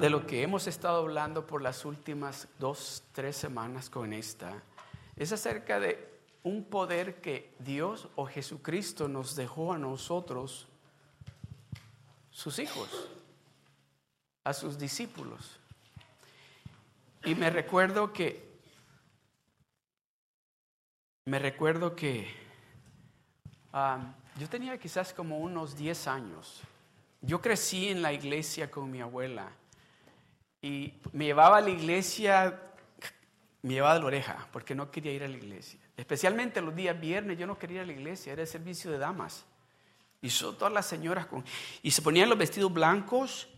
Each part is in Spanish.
de lo que hemos estado hablando por las últimas dos, tres semanas con esta, es acerca de un poder que Dios o Jesucristo nos dejó a nosotros, sus hijos, a sus discípulos. Y me recuerdo que, me recuerdo que ah, yo tenía quizás como unos 10 años. Yo crecí en la iglesia con mi abuela y me llevaba a la iglesia, me llevaba de la oreja porque no quería ir a la iglesia. Especialmente los días viernes yo no quería ir a la iglesia, era el servicio de damas. Y son todas las señoras con... Y se ponían los vestidos blancos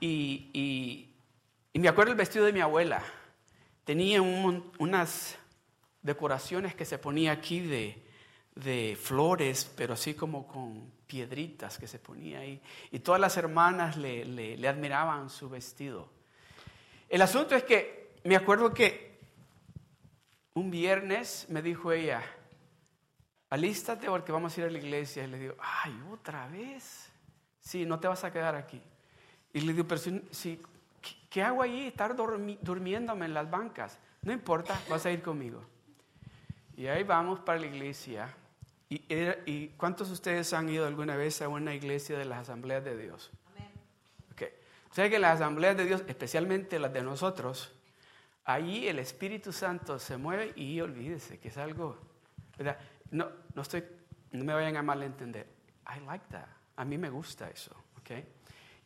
y, y, me acuerdo el vestido de mi abuela. Tenía unas decoraciones que se ponía aquí de, de flores, pero así como con piedritas que se ponía ahí. Y todas las hermanas le, le, admiraban su vestido. El asunto es que me acuerdo que un viernes me dijo ella, alístate porque vamos a ir a la iglesia. Y le digo, ay, otra vez. Sí, no te vas a quedar aquí. Y le digo, pero si, ¿qué hago ahí? Estar durmiéndome en las bancas. No importa, vas a ir conmigo. Y ahí vamos para la iglesia. ¿Y, cuántos de ustedes han ido alguna vez a una iglesia de las asambleas de Dios? Sea que las asambleas de Dios, especialmente las de nosotros, ahí el Espíritu Santo se mueve y olvídese que es algo, ¿verdad? No, no estoy, no me vayan a malentender. I like that. A mí me gusta eso, ¿ok?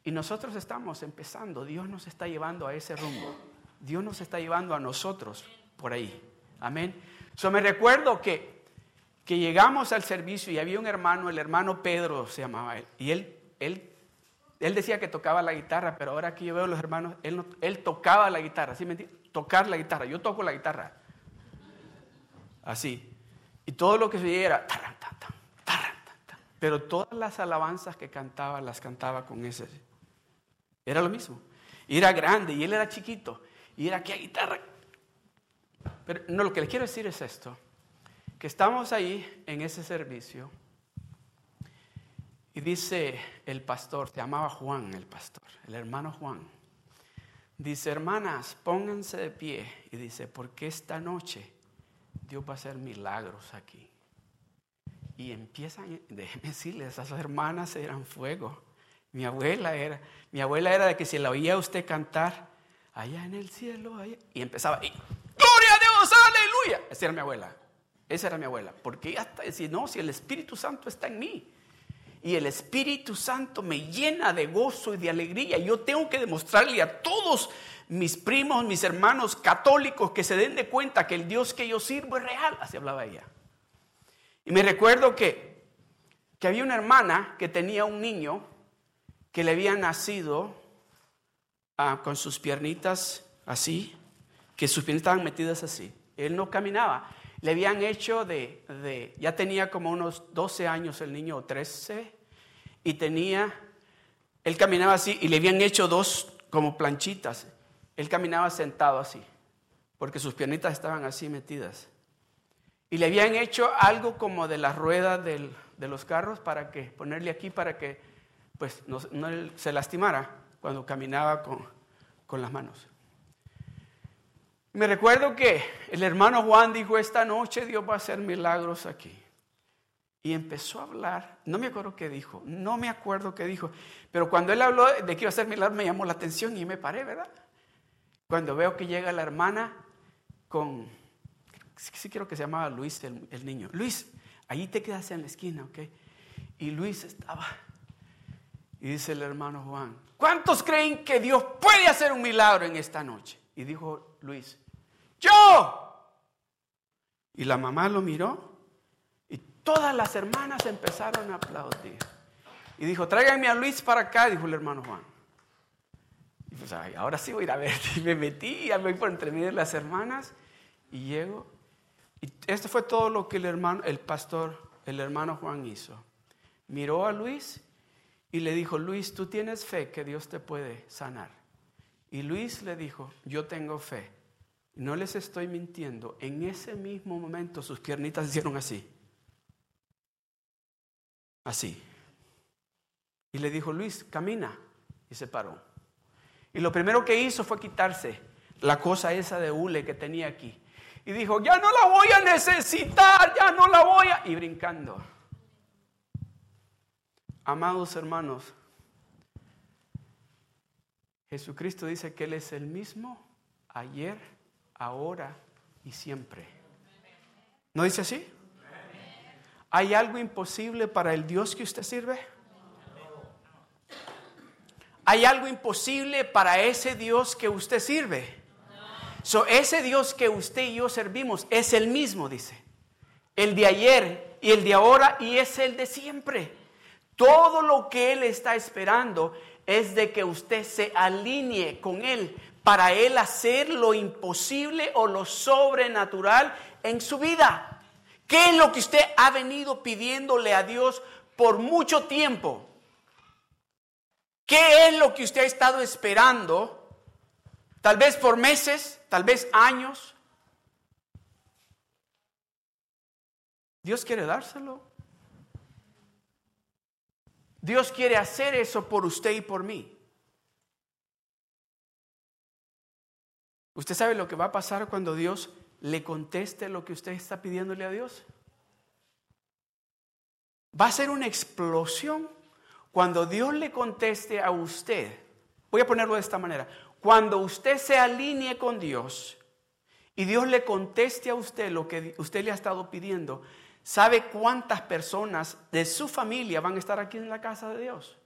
Y nosotros estamos empezando, Dios nos está llevando a ese rumbo. Dios nos está llevando a nosotros por ahí. Amén. Yo me recuerdo que que llegamos al servicio y había un hermano, el hermano Pedro se llamaba él, y él, él, él decía que tocaba la guitarra, pero ahora que yo veo a los hermanos, él, tocaba la guitarra, ¿sí me entiendes? Tocar la guitarra, yo toco la guitarra, así, y todo lo que se oía era, pero todas las alabanzas que cantaba, las cantaba con ese, era lo mismo, y era grande, y él era chiquito, y era que guitarra, pero no, lo que le quiero decir es esto, que estamos ahí en ese servicio y dice el pastor, se llamaba Juan el pastor, el hermano Juan, dice, hermanas, pónganse de pie y dice, porque esta noche Dios va a hacer milagros aquí. Y empiezan, déjenme decirles, esas hermanas eran fuego. Mi abuela era, mi abuela era de que si la oía usted cantar, allá en el cielo, y empezaba, y, gloria a Dios, aleluya. Esa era mi abuela. Esa era mi abuela. Porque hasta decir, no, si el Espíritu Santo está en mí. Y el Espíritu Santo me llena de gozo y de alegría. Yo tengo que demostrarle a todos mis primos, mis hermanos católicos que se den de cuenta que el Dios que yo sirvo es real. Así hablaba ella. Y me recuerdo que, que había una hermana que tenía un niño que le había nacido ah, con sus piernitas así, que sus piernitas estaban metidas así. Él no caminaba. Le habían hecho de, ya tenía como unos 12 años el niño, o 13, y tenía, él caminaba así, y le habían hecho dos como planchitas. Él caminaba sentado así, porque sus piernitas estaban así metidas. Y le habían hecho algo como de la rueda de los carros para que, ponerle aquí para que pues no, se lastimara cuando caminaba con, con las manos. Me recuerdo que el hermano Juan dijo, esta noche Dios va a hacer milagros aquí. Y empezó a hablar, no me acuerdo qué dijo, no me acuerdo qué dijo, pero cuando él habló de que iba a hacer milagros me llamó la atención y me paré, ¿verdad? Cuando veo que llega la hermana con, sí, quiero que se llamaba Luis el, niño, Luis, ahí te quedas en la esquina, ¿ok? Y Luis estaba, y dice el hermano Juan, ¿cuántos creen que Dios puede hacer un milagro en esta noche? Y dijo Luis, yo. Y la mamá lo miró y todas las hermanas empezaron a aplaudir. Y dijo, tráiganme a Luis para acá, dijo el hermano Juan. Y pues, ahora sí voy a ir a ver. Y me metí, y voy por entre medio de las hermanas y llego. Y esto fue todo lo que el hermano, el pastor, el hermano Juan hizo. Miró a Luis y le dijo, Luis, tú tienes fe que Dios te puede sanar. Y Luis le dijo, yo tengo fe no les estoy mintiendo, en ese mismo momento sus piernitas hicieron así. Así. Y le dijo, Luis, camina. Y se paró. Y lo primero que hizo fue quitarse la cosa esa de hule que tenía aquí. Y dijo, ya no la voy a necesitar, ya no la voy a... Y brincando. Amados hermanos, Jesucristo dice que Él es el mismo ayer, ahora y siempre. ¿No dice así? ¿Hay algo imposible para el Dios que usted sirve? ¿Hay algo imposible para ese Dios que usted sirve? So, ese Dios que usted y yo servimos es el mismo, dice. El de ayer y el de ahora y es el de siempre. Todo lo que Él está esperando es de que usted se alinee con Él para Él hacer lo imposible o lo sobrenatural en su vida. ¿Qué es lo que usted ha venido pidiéndole a Dios por mucho tiempo? ¿Qué es lo que usted ha estado esperando? Tal vez por meses, tal vez años. Dios quiere dárselo. Dios quiere hacer eso por usted y por mí. ¿Usted sabe lo que va a pasar cuando Dios le conteste lo que usted está pidiéndole a Dios? Va a ser una explosión cuando Dios le conteste a usted. Voy a ponerlo de esta manera. Cuando usted se alinee con Dios y Dios le conteste a usted lo que usted le ha estado pidiendo, ¿sabe cuántas personas de su familia van a estar aquí en la casa de Dios?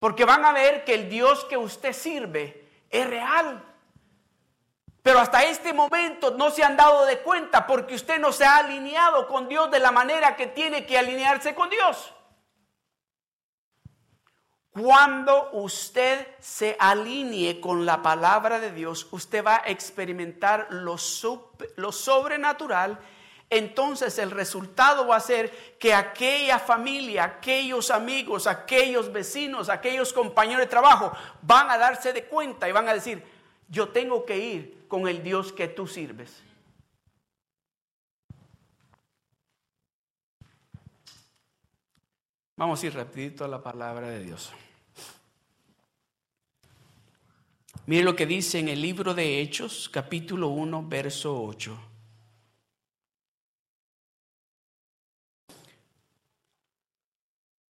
Porque van a ver que el Dios que usted sirve es real. Pero hasta este momento no se han dado de cuenta porque usted no se ha alineado con Dios de la manera que tiene que alinearse con Dios. Cuando usted se alinee con la palabra de Dios, usted va a experimentar lo, lo, sobrenatural. Entonces el resultado va a ser que aquella familia, aquellos amigos, aquellos vecinos, aquellos compañeros de trabajo van a darse de cuenta y van a decir, yo tengo que ir con el Dios que tú sirves. Vamos a ir rapidito a la palabra de Dios. Mire lo que dice en el libro de Hechos, capítulo 1, verso 8.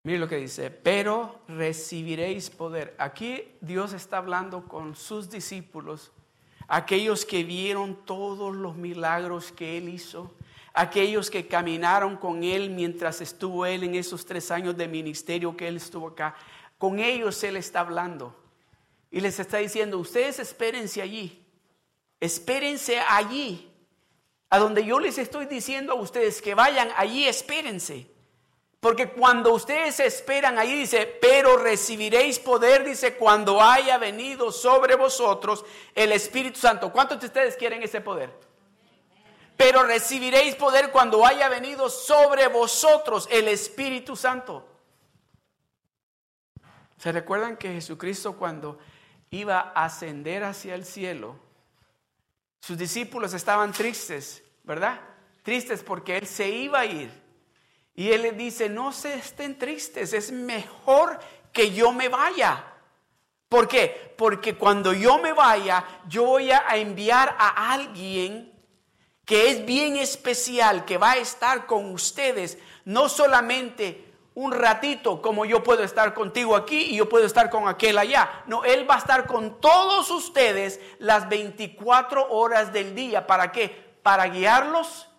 Mire lo que dice, pero recibiréis poder. Aquí Dios está hablando con sus discípulos, aquellos que vieron todos los milagros que Él hizo, aquellos que caminaron con Él mientras estuvo Él en esos tres años de ministerio que Él estuvo acá. Con ellos Él está hablando. Y les está diciendo, ustedes espérense allí, espérense allí, a donde yo les estoy diciendo a ustedes que vayan allí, espérense. Porque cuando ustedes esperan allí, dice, pero recibiréis poder, dice, cuando haya venido sobre vosotros el Espíritu Santo. ¿Cuántos de ustedes quieren ese poder? Pero recibiréis poder cuando haya venido sobre vosotros el Espíritu Santo. ¿Se recuerdan que Jesucristo cuando iba a ascender hacia el cielo, sus discípulos estaban tristes, ¿verdad? Tristes porque Él se iba a ir. Y Él les dice, no se estén tristes, es mejor que yo me vaya. ¿Por qué? Porque cuando yo me vaya, yo voy a enviar a alguien que es bien especial, que va a estar con ustedes, no solamente un ratito como yo puedo estar contigo aquí y yo puedo estar con aquel allá. No, Él va a estar con todos ustedes las 24 horas del día. ¿Para qué? Para guiarlos,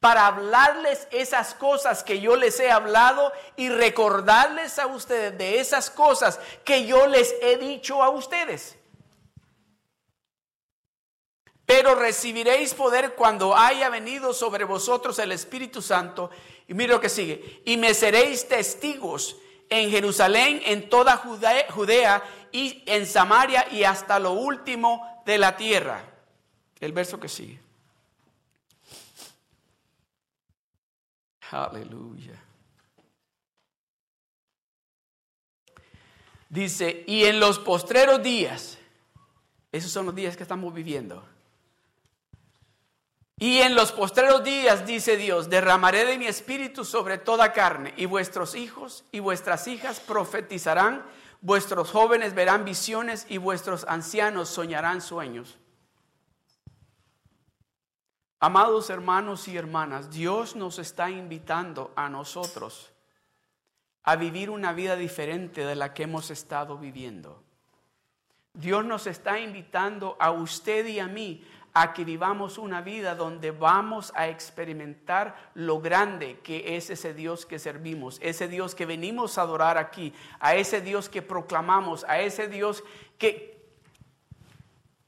para hablarles esas cosas que yo les he hablado y recordarles a ustedes de esas cosas que yo les he dicho a ustedes. Pero recibiréis poder cuando haya venido sobre vosotros el Espíritu Santo y mire lo que sigue. Y me seréis testigos en Jerusalén, en toda Judea, y en Samaria y hasta lo último de la tierra. El verso que sigue. Aleluya. Dice, y en los postreros días, esos son los días que estamos viviendo y en los postreros días, dice Dios, derramaré de mi espíritu sobre toda carne, y vuestros hijos y vuestras hijas profetizarán, vuestros jóvenes verán visiones y vuestros ancianos soñarán sueños. Amados hermanos y hermanas, Dios nos está invitando a nosotros a vivir una vida diferente de la que hemos estado viviendo. Dios nos está invitando a usted y a mí a que vivamos una vida donde vamos a experimentar lo grande que es ese Dios que servimos, ese Dios que venimos a adorar aquí, a ese Dios que proclamamos, a ese Dios que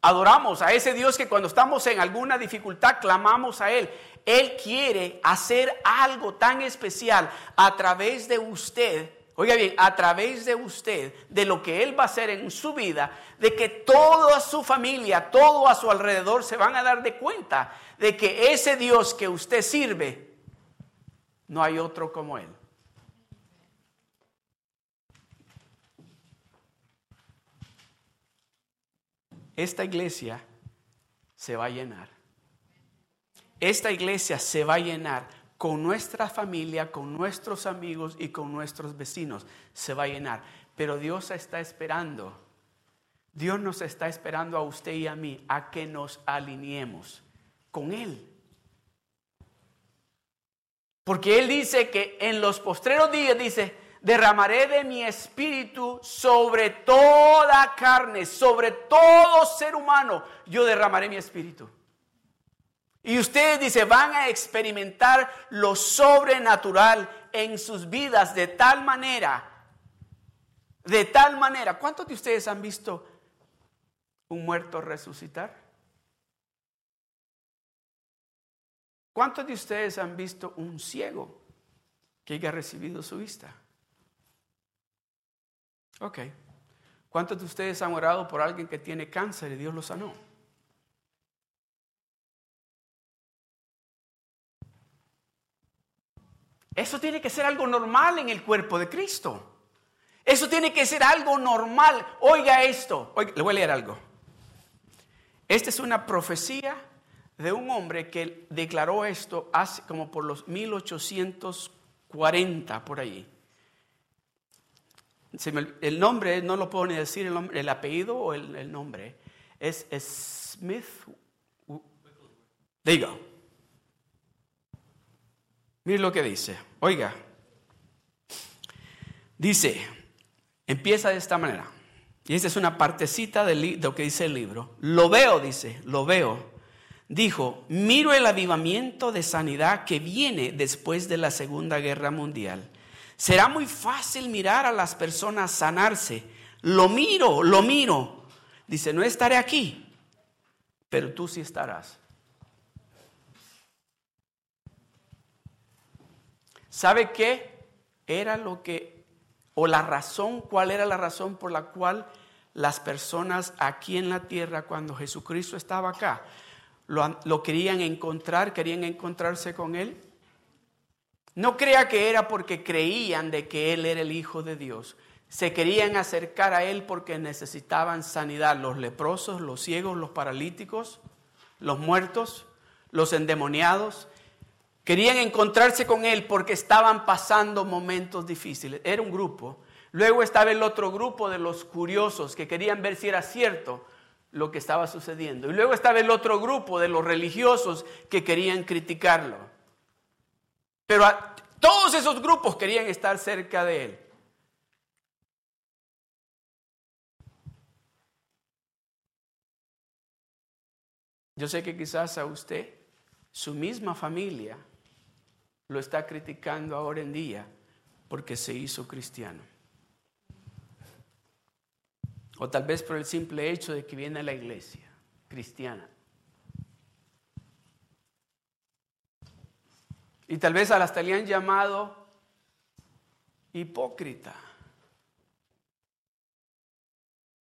adoramos, a ese Dios que cuando estamos en alguna dificultad clamamos a Él. Él quiere hacer algo tan especial a través de usted Oiga bien, a través de usted, de lo que Él va a hacer en su vida, de que toda su familia, todo a su alrededor se van a dar de cuenta de que ese Dios que usted sirve, no hay otro como Él. Esta iglesia se va a llenar. Esta iglesia se va a llenar con nuestra familia, con nuestros amigos y con nuestros vecinos. Se va a llenar. Pero Dios está esperando. Dios nos está esperando a usted y a mí a que nos alineemos con Él. Porque Él dice que en los postreros días, dice, derramaré de mi espíritu sobre toda carne, sobre todo ser humano, yo derramaré mi espíritu. Y ustedes, dice, van a experimentar lo sobrenatural en sus vidas de tal manera, de tal manera. ¿Cuántos de ustedes han visto un muerto resucitar? ¿Cuántos de ustedes han visto un ciego que haya recibido su vista? Ok. ¿Cuántos de ustedes han orado por alguien que tiene cáncer y Dios lo sanó? Eso tiene que ser algo normal en el cuerpo de Cristo. Eso tiene que ser algo normal. Oiga esto. le voy a leer algo. Esta es una profecía de un hombre que declaró esto hace como por los 1840, por ahí. El nombre, no lo puedo ni decir el, apellido o el, nombre. Es, Smith. Digo. Mire lo que dice. Oiga. Dice, empieza de esta manera. Y esta es una partecita de lo que dice el libro. Lo veo, dice, lo veo. Dijo, miro el avivamiento de sanidad que viene después de la Segunda Guerra Mundial. Será muy fácil mirar a las personas sanarse. Lo miro, lo miro. Dice, no estaré aquí, pero tú sí estarás. ¿Sabe qué? Era lo que, o la razón, cuál era la razón por la cual las personas aquí en la tierra, cuando Jesucristo estaba acá, lo, lo querían encontrar, querían encontrarse con Él. No crea que era porque creían de que Él era el Hijo de Dios. Se querían acercar a Él porque necesitaban sanidad. Los leprosos, los ciegos, los paralíticos, los muertos, los endemoniados. Querían encontrarse con él porque estaban pasando momentos difíciles. Era un grupo. Luego estaba el otro grupo de los curiosos que querían ver si era cierto lo que estaba sucediendo. Y luego estaba el otro grupo de los religiosos que querían criticarlo. Pero todos esos grupos querían estar cerca de él. Yo sé que quizás a usted, su misma familia, lo está criticando ahora en día porque se hizo cristiano. O tal vez por el simple hecho de que viene a la iglesia cristiana. Y tal vez hasta le han llamado hipócrita.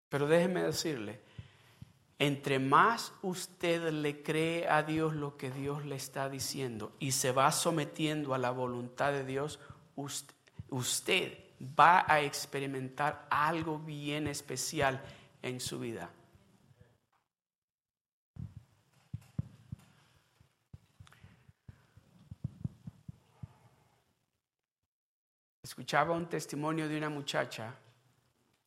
Pero déjeme decirle, entre más usted le cree a Dios lo que Dios le está diciendo y se va sometiendo a la voluntad de Dios, usted, va a experimentar algo bien especial en su vida. Escuchaba un testimonio de una muchacha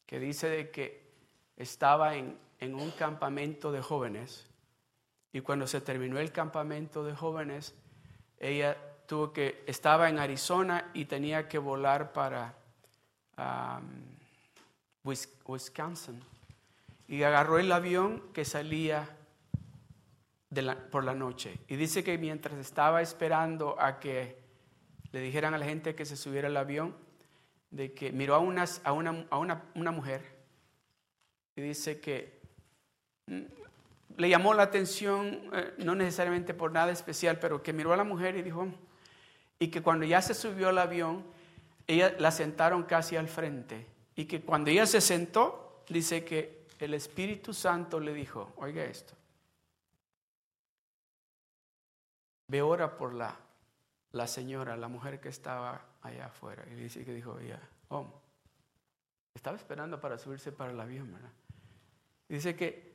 que dice de que estaba en, en un campamento de jóvenes y cuando se terminó el campamento de jóvenes, ella tuvo que, estaba en Arizona y tenía que volar para Wisconsin. Y agarró el avión que salía por la noche. Y dice que mientras estaba esperando a que le dijeran a la gente que se subiera al avión, de que miró a, a, una, a una, una mujer y dice que mm, le llamó la atención, eh, no necesariamente por nada especial, pero que miró a la mujer y dijo, y que cuando ya se subió al avión, ella la sentaron casi al frente, y que cuando ella se sentó, dice que el Espíritu Santo le dijo, oiga esto, ve ora por la, la señora, la mujer que estaba allá afuera, y dice que dijo ella, oh, estaba esperando para subirse para el avión, ¿verdad? Dice que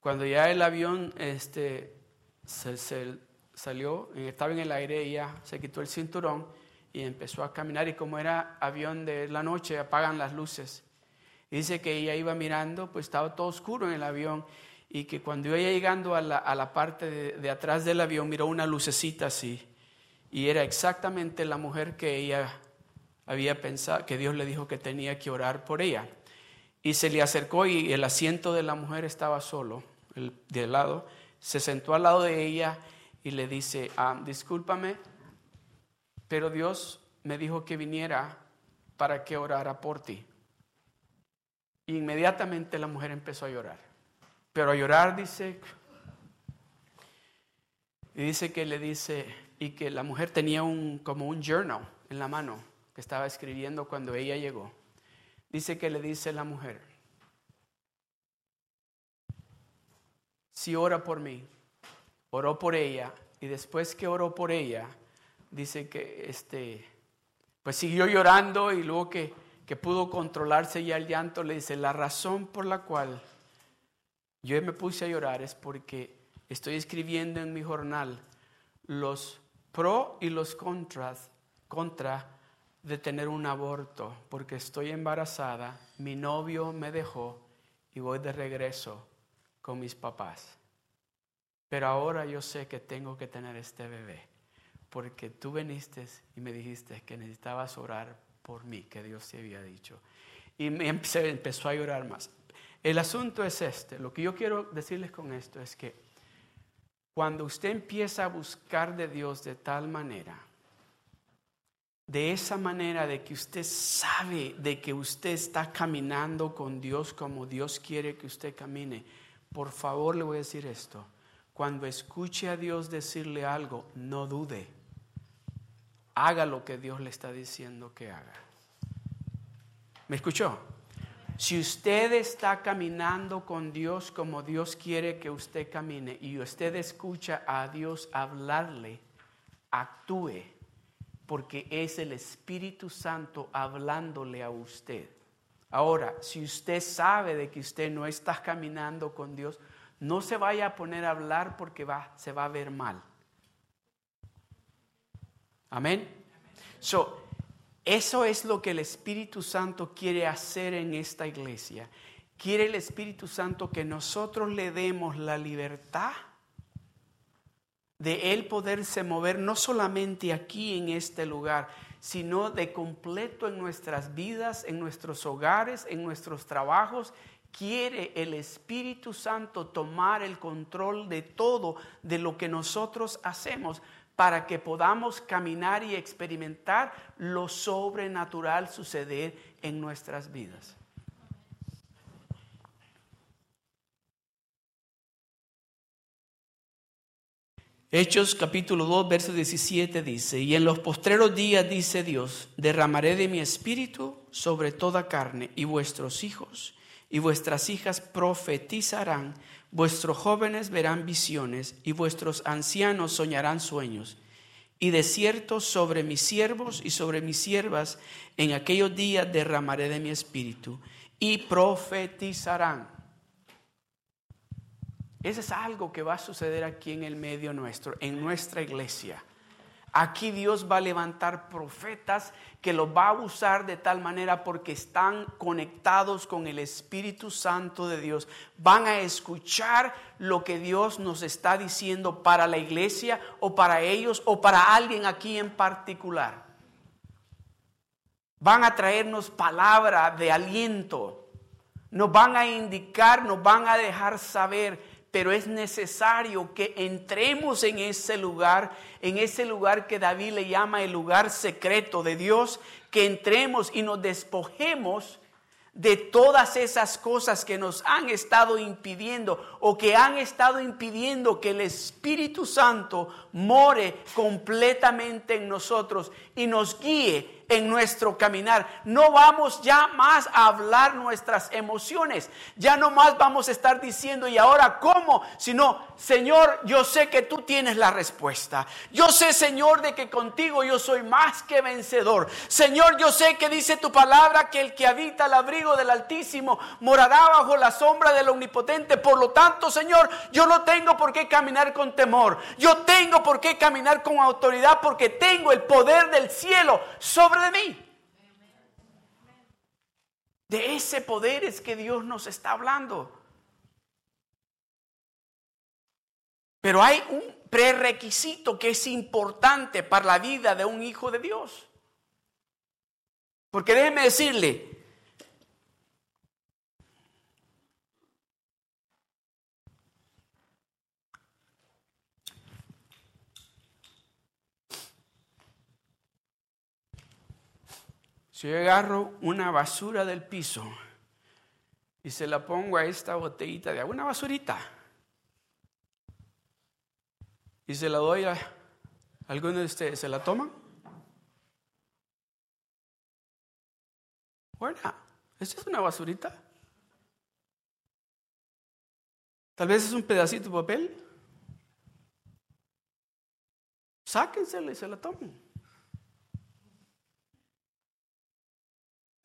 cuando ya el avión este, se, salió, estaba en el aire, ella se quitó el cinturón y empezó a caminar. Y como era avión de la noche, apagan las luces. dice que ella iba mirando, pues estaba todo oscuro en el avión. Y que cuando iba llegando a la, parte de, de, atrás del avión, miró una lucecita así. Y era exactamente la mujer que ella había pensado, que Dios le dijo que tenía que orar por ella. Y se le acercó y el asiento de la mujer estaba solo de lado, se sentó al lado de ella y le dice, ah, discúlpame, pero Dios me dijo que viniera para que orara por ti. inmediatamente la mujer empezó a llorar. Pero a llorar dice, y dice que le dice, y que la mujer tenía un, como un journal en la mano que estaba escribiendo cuando ella llegó. Dice que le dice la mujer, si ora por mí, oró por ella y después que oró por ella, dice que este, pues siguió llorando y luego que, que pudo controlarse ya el llanto, le dice, la razón por la cual yo me puse a llorar es porque estoy escribiendo en mi jornal los pro y los contras, contra de tener un aborto, porque estoy embarazada, mi novio me dejó y voy de regreso con mis papás. Pero ahora yo sé que tengo que tener este bebé, porque tú viniste y me dijiste que necesitabas orar por mí, que Dios te había dicho. Y me empezó a llorar más. El asunto es este, lo que yo quiero decirles con esto es que cuando usted empieza a buscar de Dios de tal manera, de esa manera de que usted sabe de que usted está caminando con Dios como Dios quiere que usted camine, por favor le voy a decir esto. Cuando escuche a Dios decirle algo, no dude. Haga lo que Dios le está diciendo que haga. ¿Me escuchó? Si usted está caminando con Dios como Dios quiere que usted camine y usted escucha a Dios hablarle, actúe, porque es el Espíritu Santo hablándole a usted. Ahora, si usted sabe de que usted no está caminando con Dios, no se vaya a poner a hablar porque se va a ver mal. Amén. So, eso es lo que el Espíritu Santo quiere hacer en esta iglesia. Quiere el Espíritu Santo que nosotros le demos la libertad de Él poderse mover no solamente aquí en este lugar, sino de completo en nuestras vidas, en nuestros hogares, en nuestros trabajos. Quiere el Espíritu Santo tomar el control de todo, de lo que nosotros hacemos, para que podamos caminar y experimentar lo sobrenatural suceder en nuestras vidas. Hechos capítulo 2, verso 17 dice, y en los postreros días dice Dios, derramaré de mi espíritu sobre toda carne, y vuestros hijos y vuestras hijas profetizarán, vuestros jóvenes verán visiones, y vuestros ancianos soñarán sueños. Y de cierto sobre mis siervos y sobre mis siervas en aquellos días derramaré de mi espíritu, y profetizarán. Eso es algo que va a suceder aquí en el medio nuestro, en nuestra iglesia. Aquí Dios va a levantar profetas que los va a usar de tal manera porque están conectados con el Espíritu Santo de Dios. Van a escuchar lo que Dios nos está diciendo para la iglesia o para ellos o para alguien aquí en particular. Van a traernos palabra de aliento. Nos van a indicar, nos van a dejar saber pero es necesario que entremos en ese lugar, en ese lugar que David le llama el lugar secreto de Dios, que entremos y nos despojemos de todas esas cosas que nos han estado impidiendo o que han estado impidiendo que el Espíritu Santo more completamente en nosotros y nos guíe en nuestro caminar. No vamos ya más a hablar nuestras emociones. Ya no más vamos a estar diciendo, ¿y ahora cómo? Sino, Señor, yo sé que tú tienes la respuesta. Yo sé, Señor, de que contigo yo soy más que vencedor. Señor, yo sé que dice tu palabra que el que habita el abrigo del Altísimo morará bajo la sombra del Omnipotente. Por lo tanto, Señor, yo no tengo por qué caminar con temor. Yo tengo por qué caminar con autoridad porque tengo el poder del cielo sobre de mí. De ese poder es que Dios nos está hablando. Pero hay un prerequisito que es importante para la vida de un hijo de Dios. Porque déjeme decirle, Si yo agarro una basura del piso y se la pongo a esta botellita de agua, una basurita, y se la doy a alguno de ustedes, ¿se la toman? Bueno, ¿esta es una basurita? Tal vez es un pedacito de papel. Sáquensela y se la toman.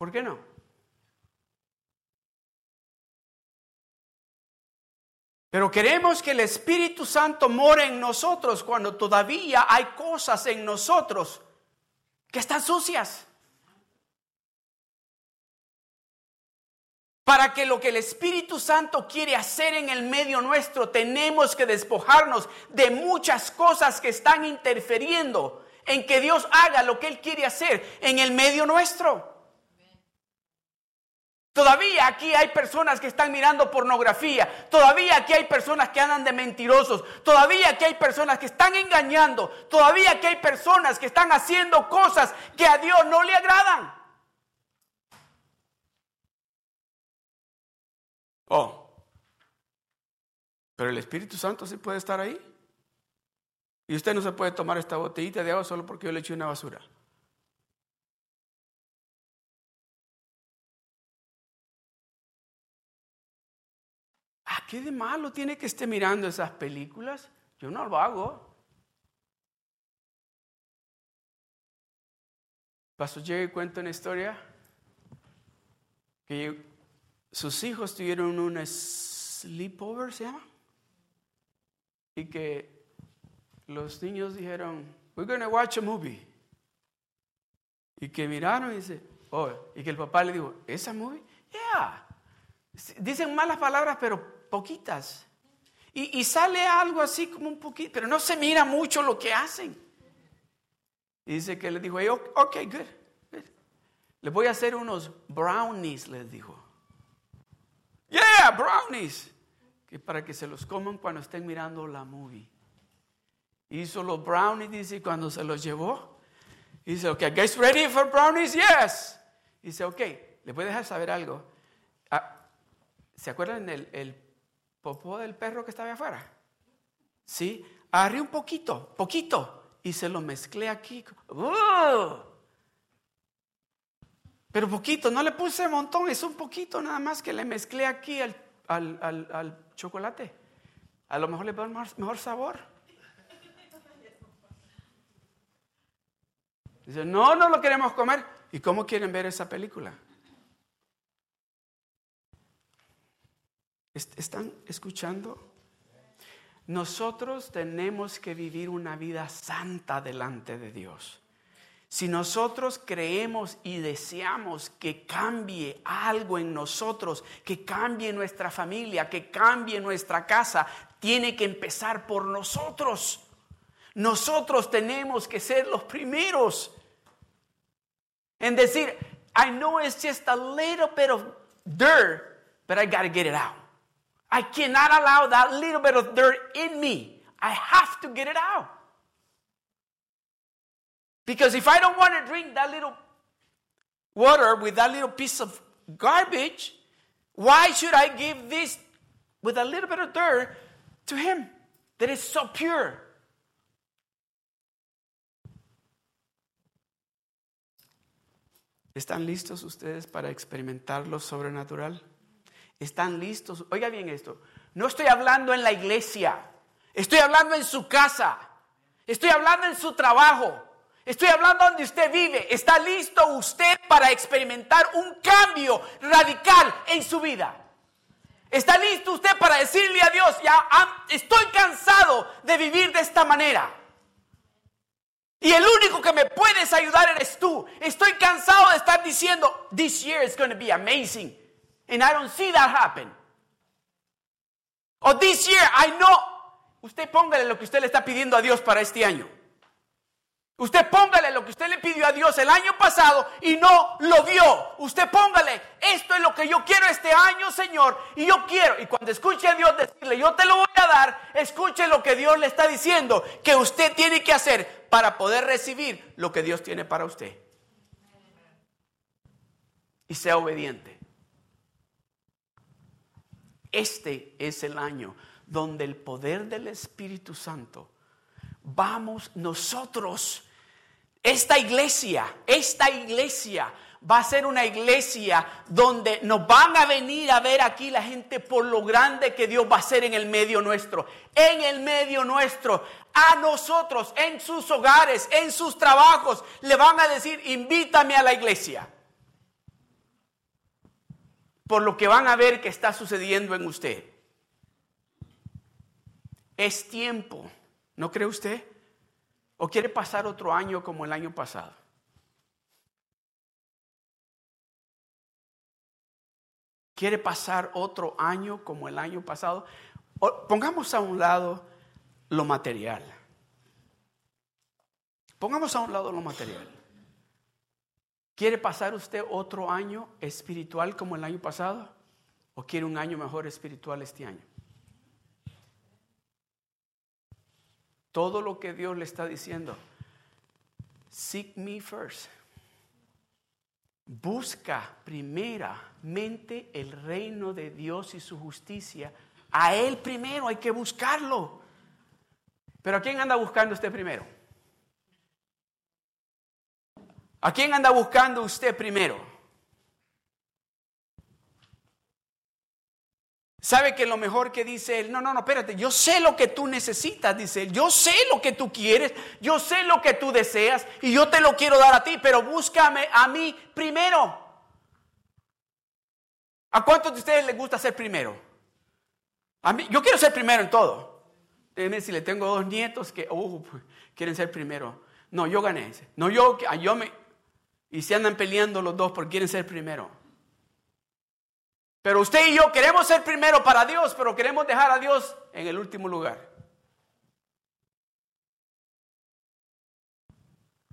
¿Por qué no? Pero queremos que el Espíritu Santo more en nosotros cuando todavía hay cosas en nosotros que están sucias. Para que lo que el Espíritu Santo quiere hacer en el medio nuestro, tenemos que despojarnos de muchas cosas que están interfiriendo en que Dios haga lo que Él quiere hacer en el medio nuestro. Todavía aquí hay personas que están mirando pornografía. Todavía aquí hay personas que andan de mentirosos. Todavía aquí hay personas que están engañando. Todavía aquí hay personas que están haciendo cosas que a Dios no le agradan. Oh, pero el Espíritu Santo sí puede estar ahí. Y usted no se puede tomar esta botellita de agua solo porque yo le eché una basura. ¿Qué de malo tiene que esté mirando esas películas? Yo no lo hago. Pastor Jerry cuenta una historia que sus hijos tuvieron un sleepover, ¿se llama? Y que los niños dijeron, we're going to watch a movie. Y que miraron y dice, oh, y que el papá le dijo, ¿esa movie? Yeah. Dicen malas palabras, pero poquitas. Y, sale algo así como un poquito, pero no se mira mucho lo que hacen. Y dice que le dijo, ok, good, Le voy a hacer unos brownies, les dijo. Yeah, brownies. Que para que se los coman cuando estén mirando la movie. Hizo los brownies, dice, cuando se los llevó, dice, ok, guys ready for brownies? Yes. Dice, ok, le voy a dejar saber algo. Ah, ¿Se acuerdan del el popó del perro que estaba afuera. ¿Sí? Agarré un poquito, poquito, y se lo mezclé aquí. ¡Uh! Pero poquito, no le puse montón, es un poquito nada más que le mezclé aquí al, al, chocolate. A lo mejor le va mejor, mejor sabor. Dice, no, no lo queremos comer. ¿Y cómo quieren ver esa película? ¿Están escuchando? nosotros tenemos que vivir una vida santa delante de Dios. Si nosotros creemos y deseamos que cambie algo en nosotros, que cambie nuestra familia, que cambie nuestra casa, tiene que empezar por nosotros. Nosotros tenemos que ser los primeros en decir, I know it's just a little bit of dirt, but I got to get it out. I cannot allow that little bit of dirt in me. I have to get it out. Because if I don't want to drink that little water with that little piece of garbage, why should I give this with a little bit of dirt to him that is so pure? ¿Están listos ustedes para experimentar lo sobrenatural? ¿Están listos? Oiga bien esto. No estoy hablando en la iglesia. Estoy hablando en su casa. Estoy hablando en su trabajo. Estoy hablando donde usted vive. ¿Está listo usted para experimentar un cambio radical en su vida? ¿Está listo usted para decirle a Dios, ya estoy cansado de vivir de esta manera? Y el único que me puedes ayudar eres tú. Estoy cansado de estar diciendo, this year is going to be amazing. And I don't see that happen. O this year, I know. Usted póngale lo que usted le está pidiendo a Dios para este año. Usted póngale lo que usted le pidió a Dios el año pasado y no lo vio. Usted póngale, esto es lo que yo quiero este año, Señor, y yo quiero. Y cuando escuche a Dios decirle, yo te lo voy a dar, escuche lo que Dios le está diciendo que usted tiene que hacer para poder recibir lo que Dios tiene para usted. Y sea obediente. Este es el año donde el poder del Espíritu Santo, vamos nosotros esta iglesia, esta iglesia va a ser una iglesia donde nos van a venir a ver aquí la gente por lo grande que Dios va a hacer en el medio nuestro, en el medio nuestro, a nosotros, en sus hogares, en sus trabajos, le van a decir, invítame a la iglesia. Por lo que van a ver que está sucediendo en usted. Es tiempo, ¿no cree usted? ¿O quiere pasar otro año como el año pasado? ¿Quiere pasar otro año como el año pasado? pongamos a un lado lo material. Pongamos a un lado lo material. ¿Quiere pasar usted otro año espiritual como el año pasado? ¿O quiere un año mejor espiritual este año? Todo lo que Dios le está diciendo. Seek me first. Busca primeramente el reino de Dios y su justicia. A Él primero hay que buscarlo. Pero ¿a quién anda buscando usted primero? ¿A quién anda buscando usted primero? ¿Sabe que lo mejor que dice él? No, no, no, espérate, yo sé lo que tú necesitas, dice él. Yo sé lo que tú quieres, yo sé lo que tú deseas y yo te lo quiero dar a ti, pero búscame a mí primero. ¿A cuántos de ustedes les gusta ser primero? A mí, yo quiero ser primero en todo. Déjenme si le tengo dos nietos que uh, quieren ser primero. No, yo gané. No, yo, yo me. Y se andan peleando los dos porque quieren ser primero. Pero usted y yo queremos ser primero para Dios, pero queremos dejar a Dios en el último lugar.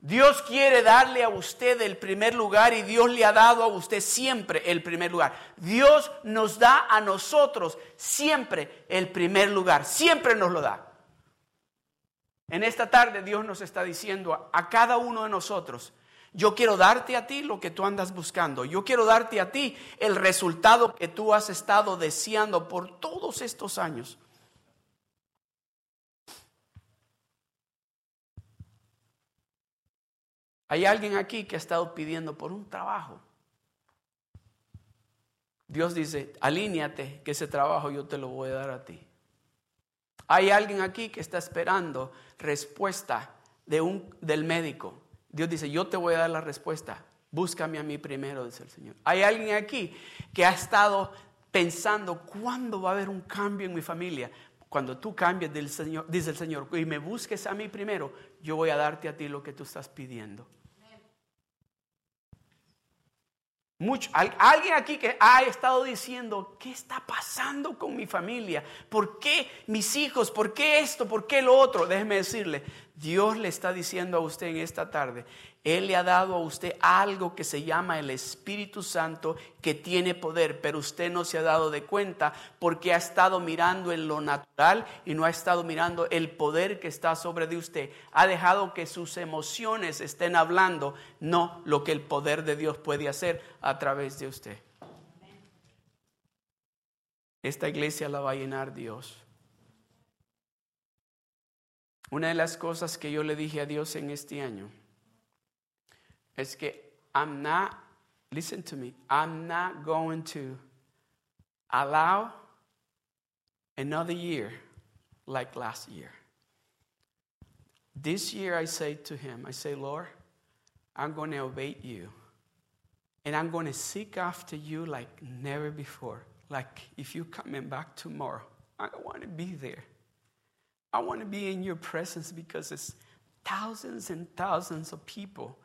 Dios quiere darle a usted el primer lugar y Dios le ha dado a usted siempre el primer lugar. Dios nos da a nosotros siempre el primer lugar, siempre nos lo da. En esta tarde Dios nos está diciendo a, cada uno de nosotros, yo quiero darte a ti lo que tú andas buscando. Yo quiero darte a ti el resultado que tú has estado deseando por todos estos años. Hay alguien aquí que ha estado pidiendo por un trabajo. Dios dice, alíñate que ese trabajo yo te lo voy a dar a ti. Hay alguien aquí que está esperando respuesta de un, del médico. Dios dice, yo te voy a dar la respuesta. Búscame a mí primero, dice el Señor. Hay alguien aquí que ha estado pensando, ¿cuándo va a haber un cambio en mi familia? cuando tú cambies del Señor, dice el Señor, y me busques a mí primero, yo voy a darte a ti lo que tú estás pidiendo. Mucho, alguien aquí que ha estado diciendo, ¿qué está pasando con mi familia? ¿Por qué mis hijos? ¿Por qué esto? ¿Por qué lo otro? Déjeme decirle, Dios le está diciendo a usted en esta tarde, Él le ha dado a usted algo que se llama el Espíritu Santo que tiene poder, pero usted no se ha dado de cuenta porque ha estado mirando en lo natural y no ha estado mirando el poder que está sobre de usted. Ha dejado que sus emociones estén hablando, no lo que el poder de Dios puede hacer a través de usted. Esta iglesia la va a llenar Dios. Una de las cosas que yo le dije a Dios en este año es que I'm not, listen to me, I'm not going to allow another year like last year. This year I say to him, I say, Lord, I'm going to obey you. And I'm going to seek after you like never before. Like if you're coming back tomorrow, I want to be there. I want to be in your presence because it's thousands and thousands of people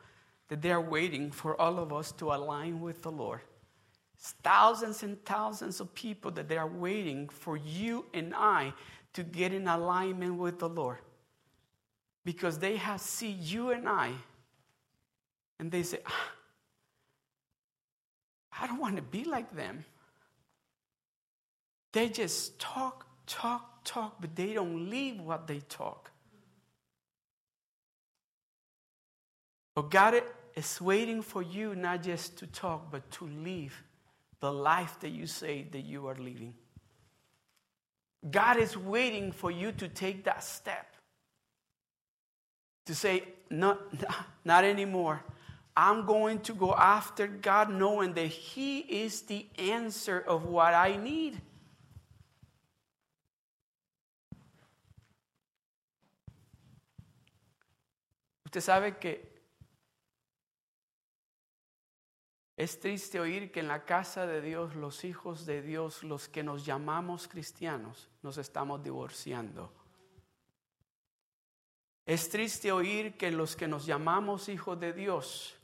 that they are waiting for all of us to align with the Lord. It's thousands and thousands of people that they are waiting for you and I to get in alignment with the Lord. Because they have seen you and I and they say, ah, I don't want to be like them. They just talk, talk, talk, but they don't live what they talk. But God is waiting for you not just to talk, but to live the life that you say that you are living. God is waiting for you to take that step. To say, not, not anymore. I'm going to go after God knowing that He is the answer of what I need. Usted sabe que es triste oír que en la casa de Dios, los hijos de Dios, los que nos llamamos cristianos, nos estamos divorciando. Es triste oír que los que nos llamamos hijos de Dios,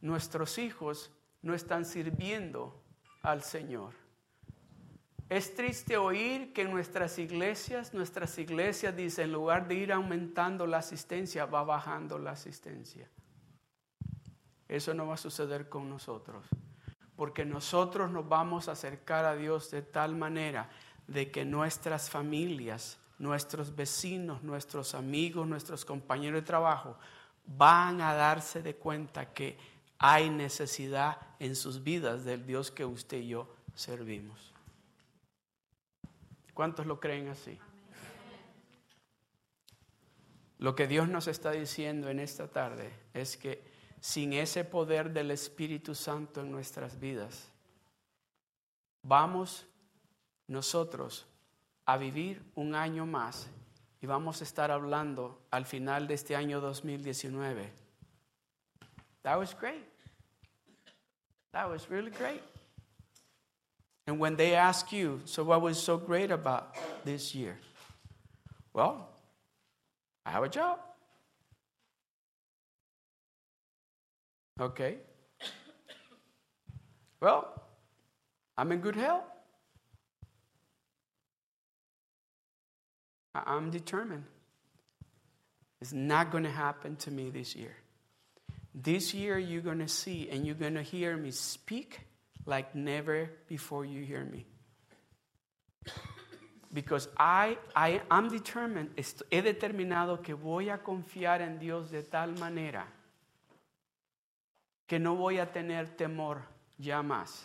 nuestros hijos no están sirviendo al Señor. Es triste oír que nuestras iglesias, nuestras iglesias dicen, en lugar de ir aumentando la asistencia, va bajando la asistencia. Eso no va a suceder con nosotros, porque nosotros nos vamos a acercar a Dios de tal manera de que nuestras familias, nuestros vecinos, nuestros amigos, nuestros compañeros de trabajo van a darse de cuenta que hay necesidad en sus vidas del Dios que usted y yo servimos. ¿Cuántos lo creen así? Lo que Dios nos está diciendo en esta tarde es que sin ese poder del Espíritu Santo en nuestras vidas, vamos nosotros a vivir un año más y vamos a estar hablando al final de este año 2019. That was great. That was really great. And when they ask you, so what was so great about this year? Well, I have a job. Okay. Well, I'm in good health. I'm determined. It's not going to happen to me this year. This year, you're going to see and you're going to hear me speak like never before you hear me. Because I, I am determined, he determinado que voy a confiar en Dios de tal manera que no voy a tener temor ya más.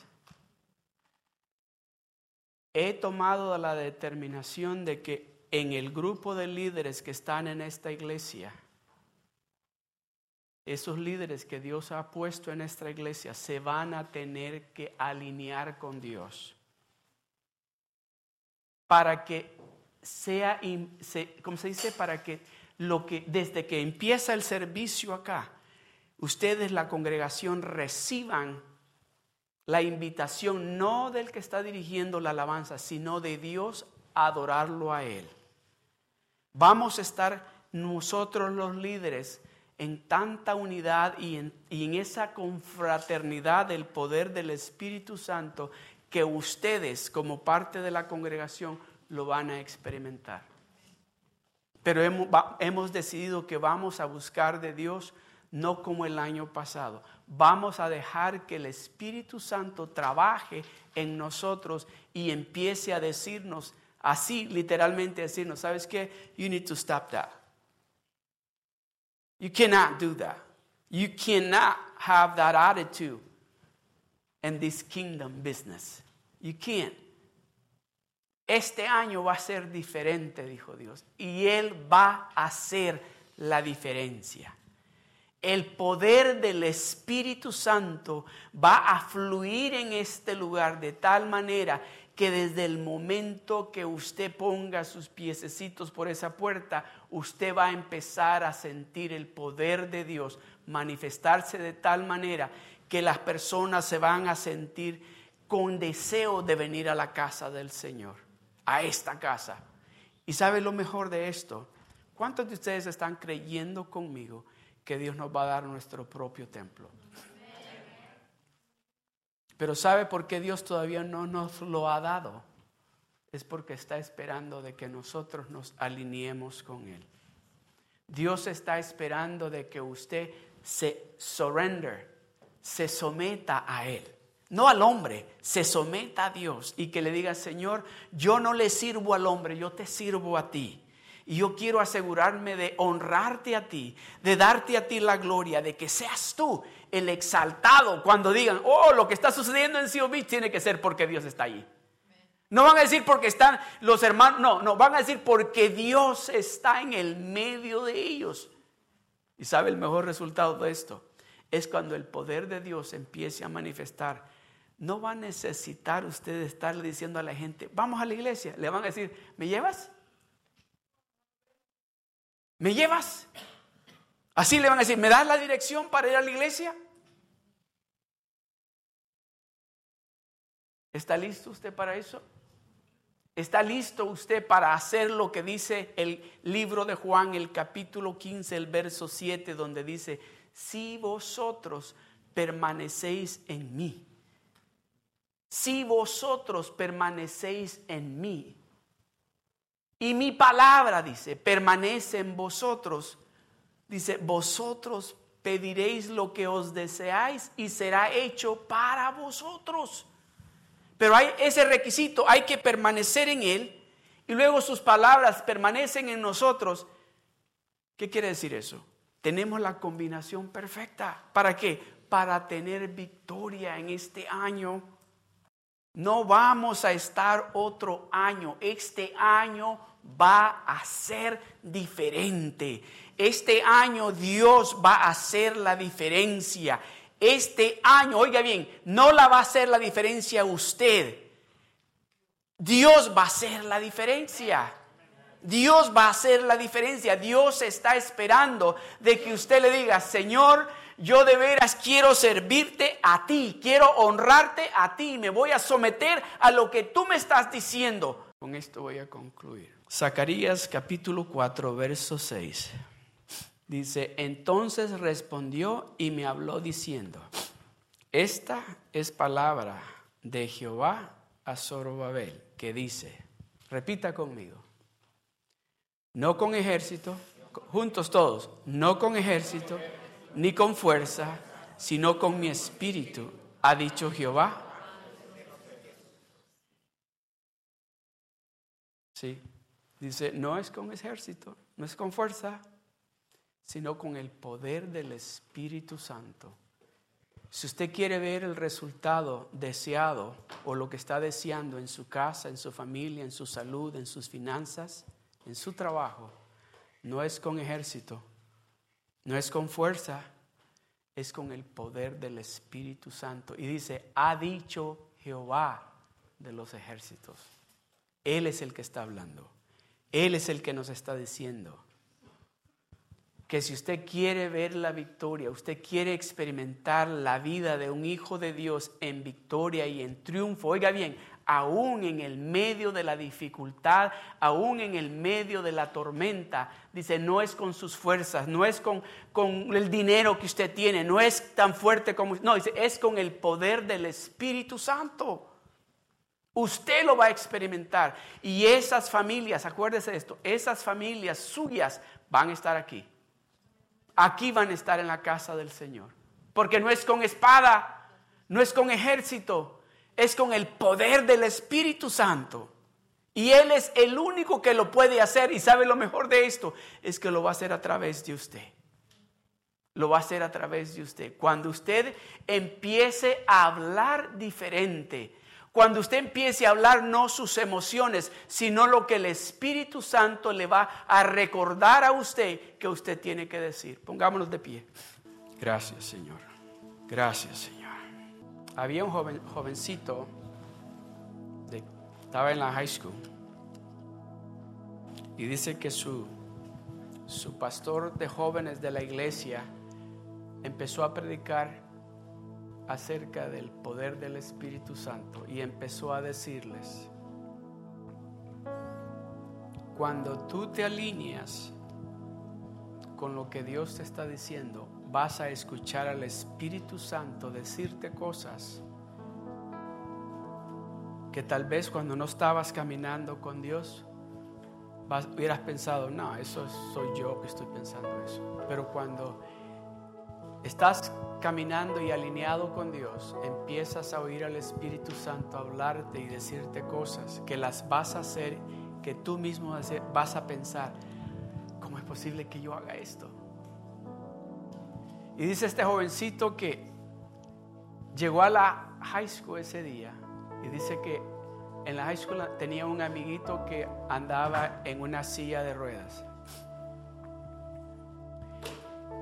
He tomado la determinación de que en el grupo de líderes que están en esta iglesia, esos líderes que Dios ha puesto en nuestra iglesia se van a tener que alinear con Dios para que sea, como se dice, para que lo que desde que empieza el servicio acá, ustedes la congregación reciban la invitación no del que está dirigiendo la alabanza, sino de Dios a adorarlo a Él. Vamos a estar nosotros los líderes en tanta unidad y en, esa confraternidad del poder del Espíritu Santo que ustedes como parte de la congregación lo van a experimentar. Pero hemos, hemos decidido que vamos a buscar de Dios no como el año pasado. Vamos a dejar que el Espíritu Santo trabaje en nosotros y empiece a decirnos, así literalmente decirnos, ¿sabes qué? You need to stop that. You cannot do that. You cannot have that attitude in this kingdom business. You can't. Este año va a ser diferente, dijo Dios, y Él va a hacer la diferencia el poder del Espíritu Santo va a fluir en este lugar de tal manera que desde el momento que usted ponga sus piececitos por esa puerta, usted va a empezar a sentir el poder de Dios manifestarse de tal manera que las personas se van a sentir con deseo de venir a la casa del Señor, a esta casa. ¿Y sabe lo mejor de esto? ¿Cuántos de ustedes están creyendo conmigo? que Dios nos va a dar nuestro propio templo. Pero ¿sabe por qué Dios todavía no nos lo ha dado? Es porque está esperando de que nosotros nos alineemos con Él. Dios está esperando de que usted se surrender, se someta a Él. No al hombre, se someta a Dios y que le diga, Señor, yo no le sirvo al hombre, yo te sirvo a ti. Y yo quiero asegurarme de honrarte a ti, de darte a ti la gloria, de que seas tú el exaltado cuando digan, oh, lo que está sucediendo en COB tiene que ser porque Dios está allí. No van a decir porque están los hermanos, no, no, van a decir porque Dios está en el medio de ellos. Y sabe el mejor resultado de esto, es cuando el poder de Dios empiece a manifestar. No va a necesitar usted estarle diciendo a la gente, vamos a la iglesia. Le van a decir, ¿me llevas? ¿Me llevas? Así le van a decir, ¿me das la dirección para ir a la iglesia? ¿Está listo usted para eso? ¿Está listo usted para hacer lo que dice el libro de Juan, el capítulo 15, el verso 7, donde dice, si vosotros permanecéis en mí, si vosotros permanecéis en mí, y mi palabra, dice, permanece en vosotros. Dice, vosotros pediréis lo que os deseáis y será hecho para vosotros. Pero hay ese requisito, hay que permanecer en Él y luego sus palabras permanecen en nosotros. ¿Qué quiere decir eso? Tenemos la combinación perfecta. ¿Para qué? Para tener victoria en este año. No vamos a estar otro año. Este año va a ser diferente. Este año Dios va a hacer la diferencia. Este año, oiga bien, no la va a hacer la diferencia usted. Dios va a hacer la diferencia. Dios va a hacer la diferencia. Dios está esperando de que usted le diga, Señor, yo de veras quiero servirte a ti, quiero honrarte a ti, me voy a someter a lo que tú me estás diciendo. Con esto voy a concluir. Zacarías capítulo 4, verso 6. Dice, entonces respondió y me habló diciendo, esta es palabra de Jehová a Zorobabel, que dice, repita conmigo, no con ejército, juntos todos, no con ejército, ni con fuerza, sino con mi espíritu, ha dicho Jehová. Sí. Dice, no es con ejército, no es con fuerza, sino con el poder del Espíritu Santo. Si usted quiere ver el resultado deseado o lo que está deseando en su casa, en su familia, en su salud, en sus finanzas, en su trabajo, no es con ejército, no es con fuerza, es con el poder del Espíritu Santo. Y dice, ha dicho Jehová de los ejércitos. Él es el que está hablando. Él es el que nos está diciendo que si usted quiere ver la victoria, usted quiere experimentar la vida de un hijo de Dios en victoria y en triunfo, oiga bien, aún en el medio de la dificultad, aún en el medio de la tormenta. Dice, no es con sus fuerzas, no es con, con el dinero que usted tiene, no es tan fuerte como... No, dice, es con el poder del Espíritu Santo. Usted lo va a experimentar. Y esas familias, acuérdese de esto, esas familias suyas van a estar aquí. Aquí van a estar en la casa del Señor. Porque no es con espada, no es con ejército, es con el poder del Espíritu Santo. Y Él es el único que lo puede hacer. Y sabe lo mejor de esto, es que lo va a hacer a través de usted. Lo va a hacer a través de usted. Cuando usted empiece a hablar diferente, cuando usted empiece a hablar no sus emociones, sino lo que el Espíritu Santo le va a recordar a usted que usted tiene que decir. Pongámonos de pie. Gracias, Señor. Gracias, Señor. Había un joven, jovencito, estaba en la high school, y dice que su, su pastor de jóvenes de la iglesia empezó a predicar acerca del poder del Espíritu Santo y empezó a decirles, cuando tú te alineas con lo que Dios te está diciendo, vas a escuchar al Espíritu Santo decirte cosas que tal vez cuando no estabas caminando con Dios, hubieras pensado, no, eso soy yo que estoy pensando eso. Pero cuando estás caminando y alineado con Dios, empiezas a oír al Espíritu Santo hablarte y decirte cosas que las vas a hacer, que tú mismo vas a pensar, ¿cómo es posible que yo haga esto? Y dice este jovencito que llegó a la high school ese día y dice que en la high school tenía un amiguito que andaba en una silla de ruedas.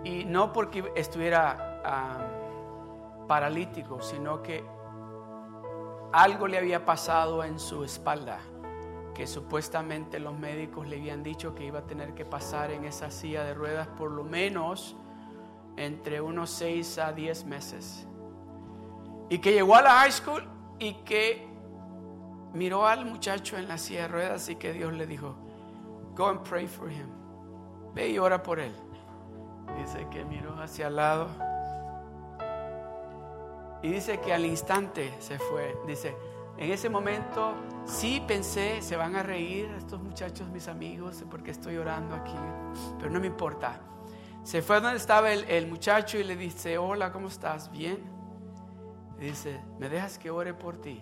Y no porque estuviera paralítico, sino que algo le había pasado en su espalda, que supuestamente los médicos le habían dicho que iba a tener que pasar en esa silla de ruedas por lo menos entre unos 6 a 10 meses. Y que llegó a la high school y que miró al muchacho en la silla de ruedas y que Dios le dijo, go and pray for him. Ve y ora por él. Dice que miró hacia el lado. Y dice que al instante se fue. Dice, en ese momento sí pensé, se van a reír estos muchachos, mis amigos, porque estoy orando aquí. Pero no me importa. Se fue donde estaba el, muchacho y le dice, hola, ¿cómo estás? Bien. dice, ¿me dejas que ore por ti?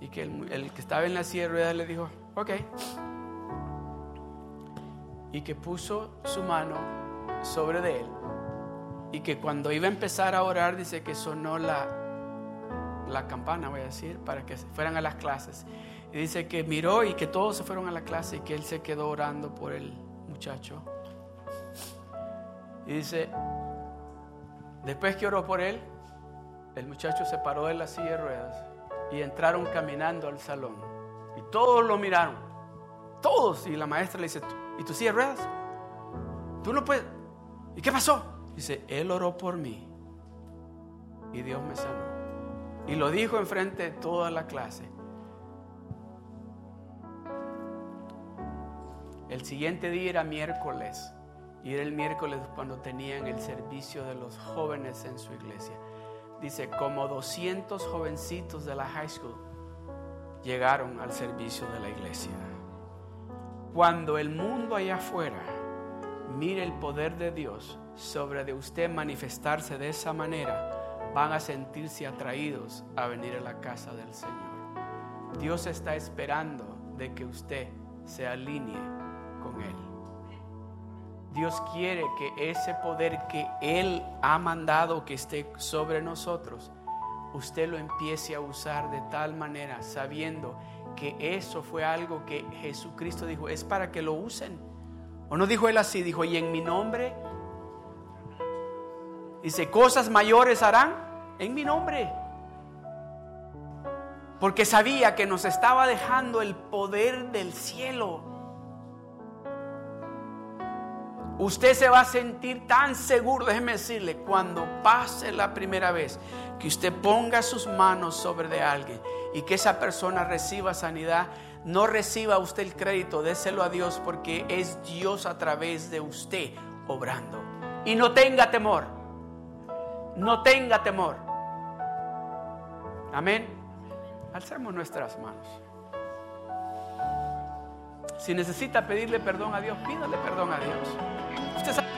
Y que el, que estaba en la sierra le dijo, ok. Y que puso su mano sobre de él. Y que cuando iba a empezar a orar, dice que sonó la, la campana, voy a decir, para que fueran a las clases. Y dice que miró y que todos se fueron a la clase y que él se quedó orando por el muchacho. Y dice, después que oró por él, el muchacho se paró de la silla de ruedas y entraron caminando al salón. Y todos lo miraron, todos. Y la maestra le dice, ¿y tu silla de ruedas? Tú no puedes, ¿Y qué pasó? Dice, Él oró por mí y Dios me sanó. Y lo dijo enfrente de toda la clase. El siguiente día era miércoles y era el miércoles cuando tenían el servicio de los jóvenes en su iglesia. Dice, como 200 jovencitos de la high school llegaron al servicio de la iglesia. Cuando el mundo allá afuera mire el poder de Dios sobre de usted manifestarse de esa manera, van a sentirse atraídos a venir a la casa del Señor. Dios está esperando de que usted se alinee con Él. Dios quiere que ese poder que Él ha mandado que esté sobre nosotros, usted lo empiece a usar de tal manera, sabiendo que eso fue algo que Jesucristo dijo, es para que lo usen ¿O no dijo él así? Dijo, y en mi nombre. Dice, cosas mayores harán en mi nombre. Porque sabía que nos estaba dejando el poder del cielo. Usted se va a sentir tan seguro, déjeme decirle, cuando pase la primera vez que usted ponga sus manos sobre de alguien y que esa persona reciba sanidad, no reciba usted el crédito, déselo a Dios porque es Dios a través de usted obrando. Y no tenga temor, no tenga temor. Amén. Alcemos nuestras manos. Si necesita pedirle perdón a Dios, pídale perdón a Dios. Usted sabe